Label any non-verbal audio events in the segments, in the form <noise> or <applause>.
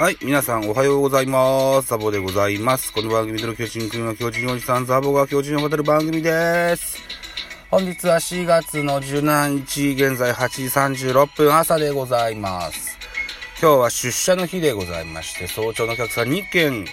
はい、皆さんおはようございます。ザボでございます。この番組での巨人くんの巨人おじさん、ザボが巨人を語る番組です。本日は4月の17日、現在8時36分朝でございます。今日は出社の日でございまして、早朝のお客さん2件、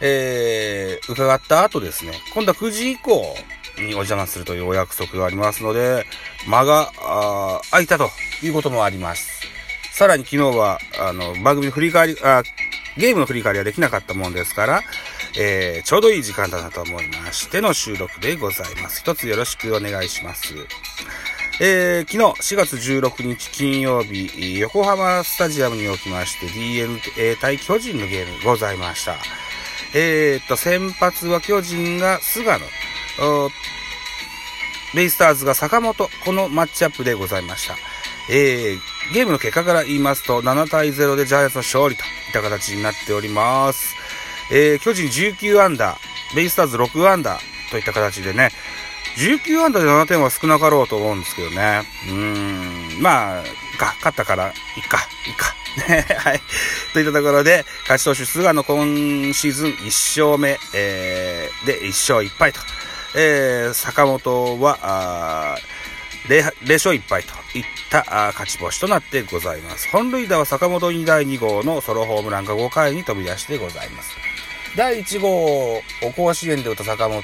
えー、伺った後ですね、今度は9時以降にお邪魔するというお約束がありますので、間が、あ空いたということもあります。さらに昨日は、あの、番組の振り返り、あ、ゲームの振り返りはできなかったもんですから、えー、ちょうどいい時間だなと思いましての収録でございます。一つよろしくお願いします。えー、昨日4月16日金曜日、横浜スタジアムにおきまして DNA 対巨人のゲームございました。えー、っと、先発は巨人が菅野、ベイスターズが坂本、このマッチアップでございました。えー、ゲームの結果から言いますと、7対0でジャイアンツの勝利といった形になっております。えー、巨人19アンダー、ベイスターズ6アンダーといった形でね、19アンダーで7点は少なかろうと思うんですけどね。うーん、まあ、か、勝ったから、いっか、いっか。ね、<laughs> はい。といったところで、勝ち投手菅野今シーズン1勝目、えー、で、1勝1敗と。えー、坂本は、あー 0, 0勝1敗といったあ勝ち星となってございます。本塁打は坂本に第2号のソロホームランが5回に飛び出してございます。第1号を甲子園で打った坂本、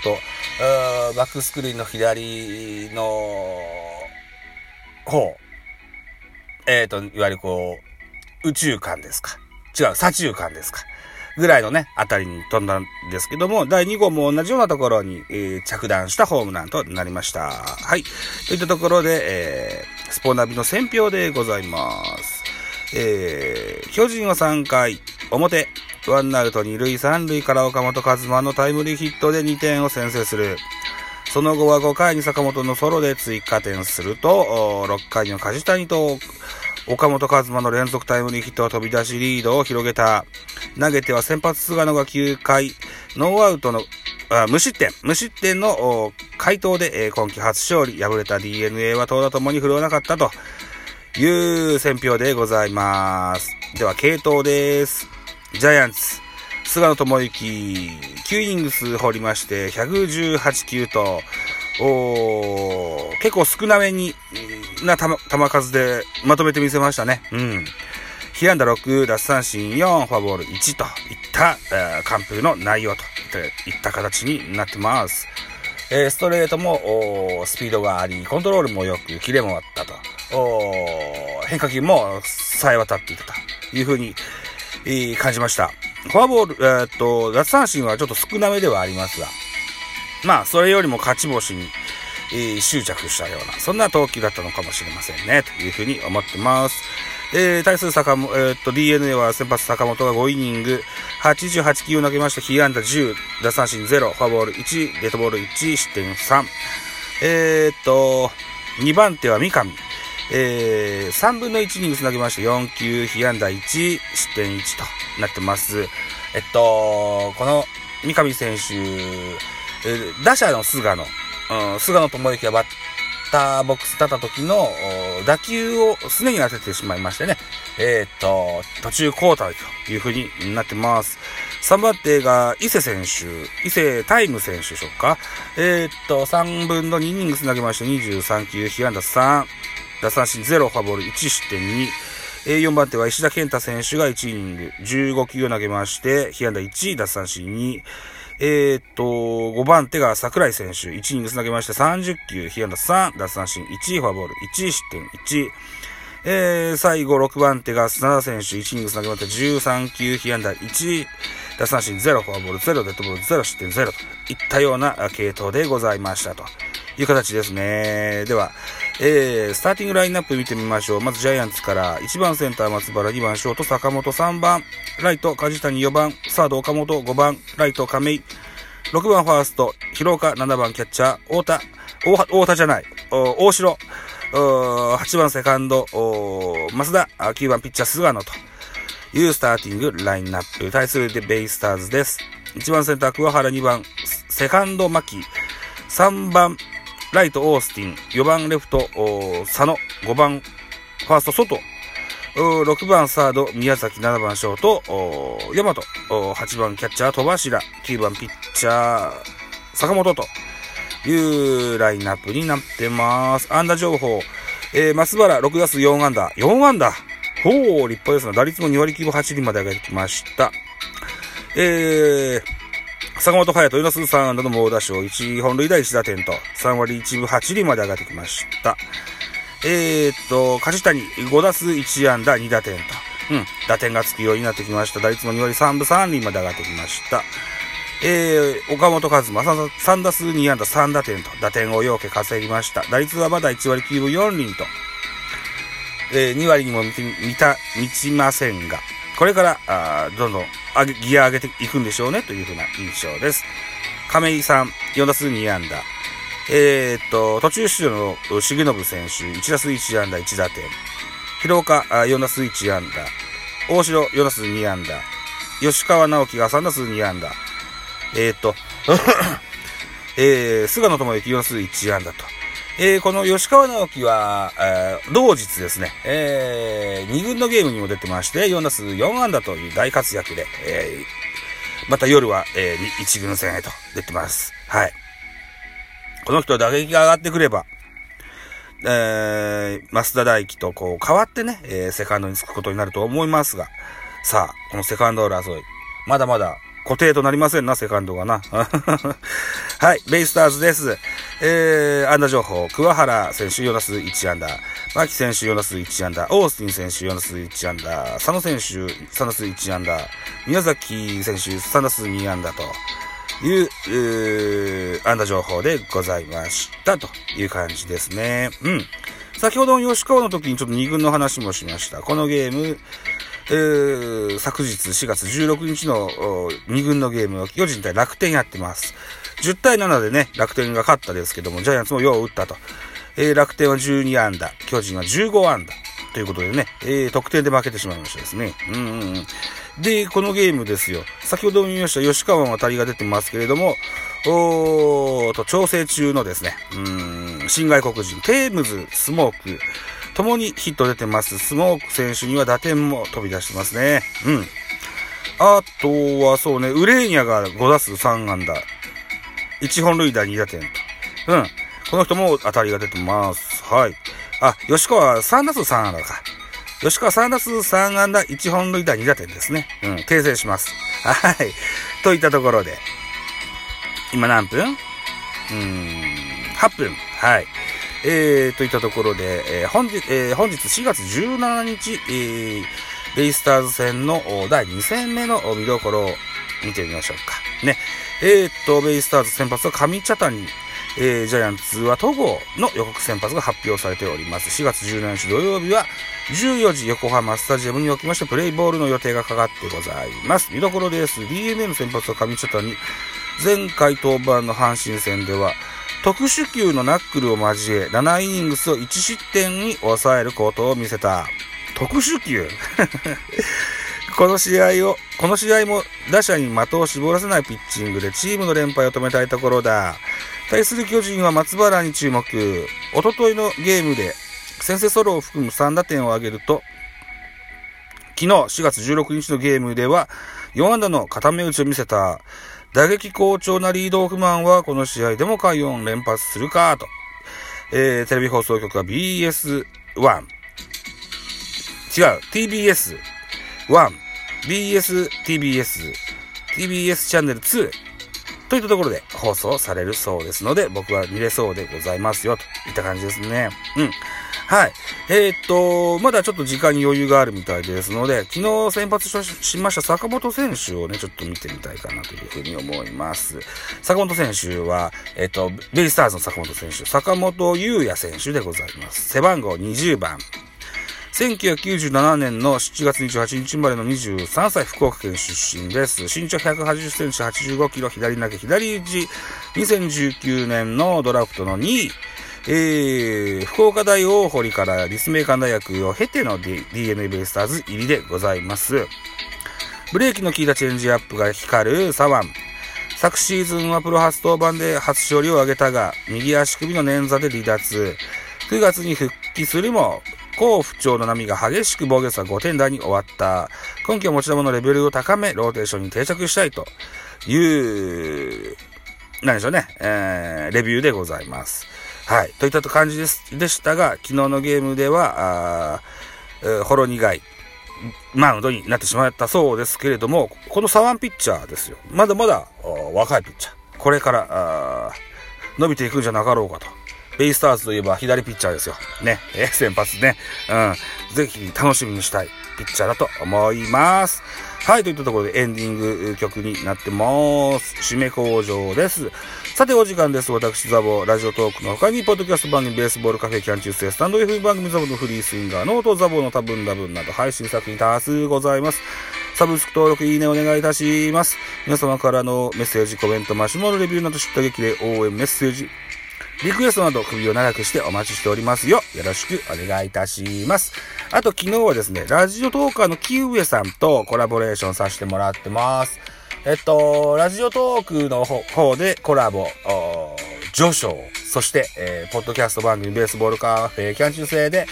バックスクリーンの左の方、えっ、ー、と、いわゆるこう、宇宙間ですか。違う、左中間ですか。ぐらいのね、あたりに飛んだんですけども、第2号も同じようなところに、えー、着弾したホームランとなりました。はい。といったところで、えー、スポナビの選票でございます。えー、巨人は3回、表、ワンアウト2塁3塁から岡本和真のタイムリーヒットで2点を先制する。その後は5回に坂本のソロで追加点すると、6回には梶谷と岡本和真の連続タイムリーヒットが飛び出しリードを広げた。投げては先発菅野が9回、ノーアウトの、あ無失点、無失点の回答で、えー、今季初勝利。敗れた DNA は投打ともに振るわなかったという選評でございます。では、系統です。ジャイアンツ、菅野智之、9イニングス放りまして、118球と、お結構少なめに、な球数でまとめてみせましたね。うん。被安打6、奪三振4、フォアボール1といった、えー、完封の内容といった形になってます。えー、ストレートもスピードがあり、コントロールも良く、キレもあったと。変化球もさえ渡っていたというふうに、えー、感じました。フォアボール、えー、っと、奪三振はちょっと少なめではありますが、まあ、それよりも勝ち星に、えー、執着したような、そんな投球だったのかもしれませんね、というふうに思ってます。えー、対する坂本、えー、っと、DNA は先発坂本が5イニング、88球を投げまして、被安打10、奪三振0、フォアボール1、デッドボール1、失点3。えー、っと、2番手は三上。えー、3分の1イニング投げまして、4球、被安打1、失点1となってます。えっと、この三上選手、え、打者の菅野、うん、菅野智之がバッターボックス立った時の打球をすねに当ててしまいましてね、えー、と、途中交代という風になってます。3番手が伊勢選手、伊勢タイム選手でしょうか。えー、と、3分の2イニングス投げまして23球、被安打3、打三振0、フォアボール1、失点2。4番手は石田健太選手が1イニング、15球を投げまして、被安打1、奪三振2。えー、っと、5番手が桜井選手、1イニング投げまして30球、被安打3、奪三振1、フォアボール1、失点1。えー、最後6番手が砂田選手、1イニング投げまして13球、被安打1、奪三振0、フォアボール0、デッドボール0、失点0といったような系統でございましたという形ですね。では、えー、スターティングラインナップ見てみましょう。まずジャイアンツから。1番センター松原、2番ショート坂本、3番ライト梶谷、4番サード岡本、5番ライト亀井、6番ファースト広岡、7番キャッチャー太田、大田じゃない、大城、8番セカンド。増田、9番ピッチャー菅野と。いうスターティングラインナップ。対するでベイスターズです。1番センター桑原、2番セカンド牧、3番ライト、オースティン。4番、レフト、佐野。5番、ファースト、外。6番サード、宮崎、7番ショート、大和、8番キャッチャー、戸柱、9番ピッチャー、坂本というラインナップになってます。安打情報、えー、松原6打数4安打、4安打。ほう、立派ですな。打率も2割9分8厘まで上げてきました。えー、坂本隼人、4打数3安打の猛打賞、1本塁打1打点と、3割1分8厘まで上がってきました。えー、っと、梶谷、5打数1安打2打点と、うん、打点がつくようになってきました。打率も2割3分3厘まで上がってきました。えー、岡本和真、3打数2安打3打点と、打点をようけ稼ぎました。打率はまだ1割9分4厘と、えー、2割にも満た、満ちませんが、これから、あどんどん上げ、ギア上げていくんでしょうね、というふうな印象です。亀井さん、4打数2安打。えー、っと、途中出場の重信選手、1打数1安打1打点。広岡、4打数1安打。大城、4打数2安打。吉川直樹が3打数2安打。えー、っと、<laughs> えー、菅野智之4打数1安打と。えー、この吉川直樹は、えー、同日ですね、えー、2軍のゲームにも出てまして、4打数4安打という大活躍で、えー、また夜は、えー、1軍戦へと出てます。はい。この人打撃が上がってくれば、えー、増田大輝とこう変わってね、えー、セカンドにつくことになると思いますが、さあ、このセカンド争い、まだまだ固定となりませんな、セカンドがな。<laughs> はい、ベイスターズです。えー、安打情報、桑原選手4打数1安打、牧選手4打数1安打、オースティン選手4打数1安打、佐野選手3打数1安打、宮崎選手3打数2安打と、いう、う安打情報でございましたという感じですね。うん。先ほどの吉川の時にちょっと2軍の話もしました。このゲーム、えー、昨日4月16日の2軍のゲームを巨人対楽天やってます。10対7でね、楽天が勝ったですけども、ジャイアンツもよう打ったと。えー、楽天は12安打、巨人は15安打。ということでね、えー、得点で負けてしまいましたですね。うんうんうん。で、このゲームですよ。先ほども言いました吉川の当たりが出てますけれども、おーと、調整中のですね、うん、新外国人、テームズ、スモーク、ともにヒット出てます。スモーク選手には打点も飛び出してますね。うん。あとはそうね、ウレーニャが5打数3安打。1本塁打2打点と。うん。この人も当たりが出てます。はい。あ、吉川3打数3安打か。吉川3打数3安打、1本塁打2打点ですね。うん、訂正します。はい。といったところで、今何分？うん、8分。はい。えー、といったところで、えー、本日、えー、本日4月17日、えー、ベイスターズ戦の第2戦目の見どころを見てみましょうか。ね。えー、っと、ベイスターズ先発は上茶谷、えー、ジャイアンツは戸郷の予告先発が発表されております。4月17日土曜日は14時横浜スタジアムにおきましてプレイボールの予定がかかってございます。見どころです。DNA の先発は上茶谷。前回登板の阪神戦では特殊級のナックルを交え7イニングスを1失点に抑えることを見せた。特殊級この試合を、この試合も打者に的を絞らせないピッチングでチームの連敗を止めたいところだ。対する巨人は松原に注目。おとといのゲームで先制ソロを含む3打点を挙げると、昨日4月16日のゲームでは4安打の固め打ちを見せた打撃好調なリードオフマンはこの試合でも快音連発するかと。えー、テレビ放送局は BS1。違う、TBS1、BS、TBS、TBS チャンネル2、といったところで放送されるそうですので、僕は見れそうでございますよ、といった感じですね。うん。はい。えー、っと、まだちょっと時間に余裕があるみたいですので、昨日先発しました坂本選手をね、ちょっと見てみたいかなというふうに思います。坂本選手は、えー、っと、ベイスターズの坂本選手、坂本優也選手でございます。背番号20番。1997年の7月28日生まれの23歳、福岡県出身です。身長180センチ、85キロ、左投げ、左打ち、2019年のドラフトの2位、えー、福岡大大堀から立命館大学を経ての DNA ベイスターズ入りでございます。ブレーキの効いたチェンジアップが光る左腕。昨シーズンはプロ初登板で初勝利を挙げたが、右足首の捻挫で離脱。9月に復帰するも、好不調の波が激しく防御差5点台に終わった。今季は持ち球のレベルを高め、ローテーションに定着したいという、何でしょうね、えー、レビューでございます。はい。といった感じです、でしたが、昨日のゲームでは、あ、ほろ苦い、マウンドになってしまったそうですけれども、この左腕ピッチャーですよ。まだまだ若いピッチャー。これから伸びていくんじゃなかろうかと。ベイスターズといえば左ピッチャーですよ。ね。え先発ね。うん。ぜひ楽しみにしたいピッチャーだと思います。はい。といったところでエンディング曲になってます。締め工場です。さて、お時間です。私、ザボ、ラジオトークの他に、ポッドキャスト番組、ベースボールカフェ、キャン中世、ススタンド FM 番組、ザボのフリースインガー、ノートザボの多分多分など、配信作品多数ございます。サブスク登録、いいねお願いいたします。皆様からのメッセージ、コメント、マシュマロレビューなど知った激励、応援、メッセージ、リクエストなど首を長くしてお待ちしておりますよ。よろしくお願いいたします。あと昨日はですね、ラジオトーカーのキウエさんとコラボレーションさせてもらってます。えっと、ラジオトークの方でコラボ、序章、そして、えー、ポッドキャスト番組ベースボールカフェキャン中制で、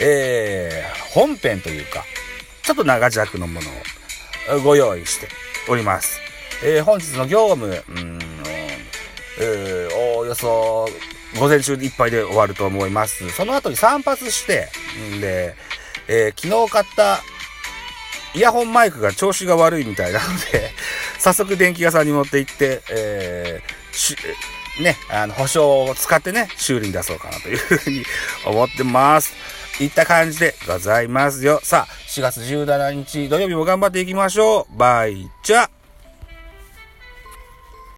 えー、本編というか、ちょっと長尺のものをご用意しております。えー、本日の業務、うん、えー、よそ午前中いっぱいで終わると思います。その後に散髪して、んで、えー、昨日買ったイヤホンマイクが調子が悪いみたいなので <laughs> 早速電気屋さんに持って行って、えー、ね、あの、保証を使ってね、修理に出そうかなというふうに思ってます。いった感じでございますよ。さあ、4月17日土曜日も頑張っていきましょう。バイチャ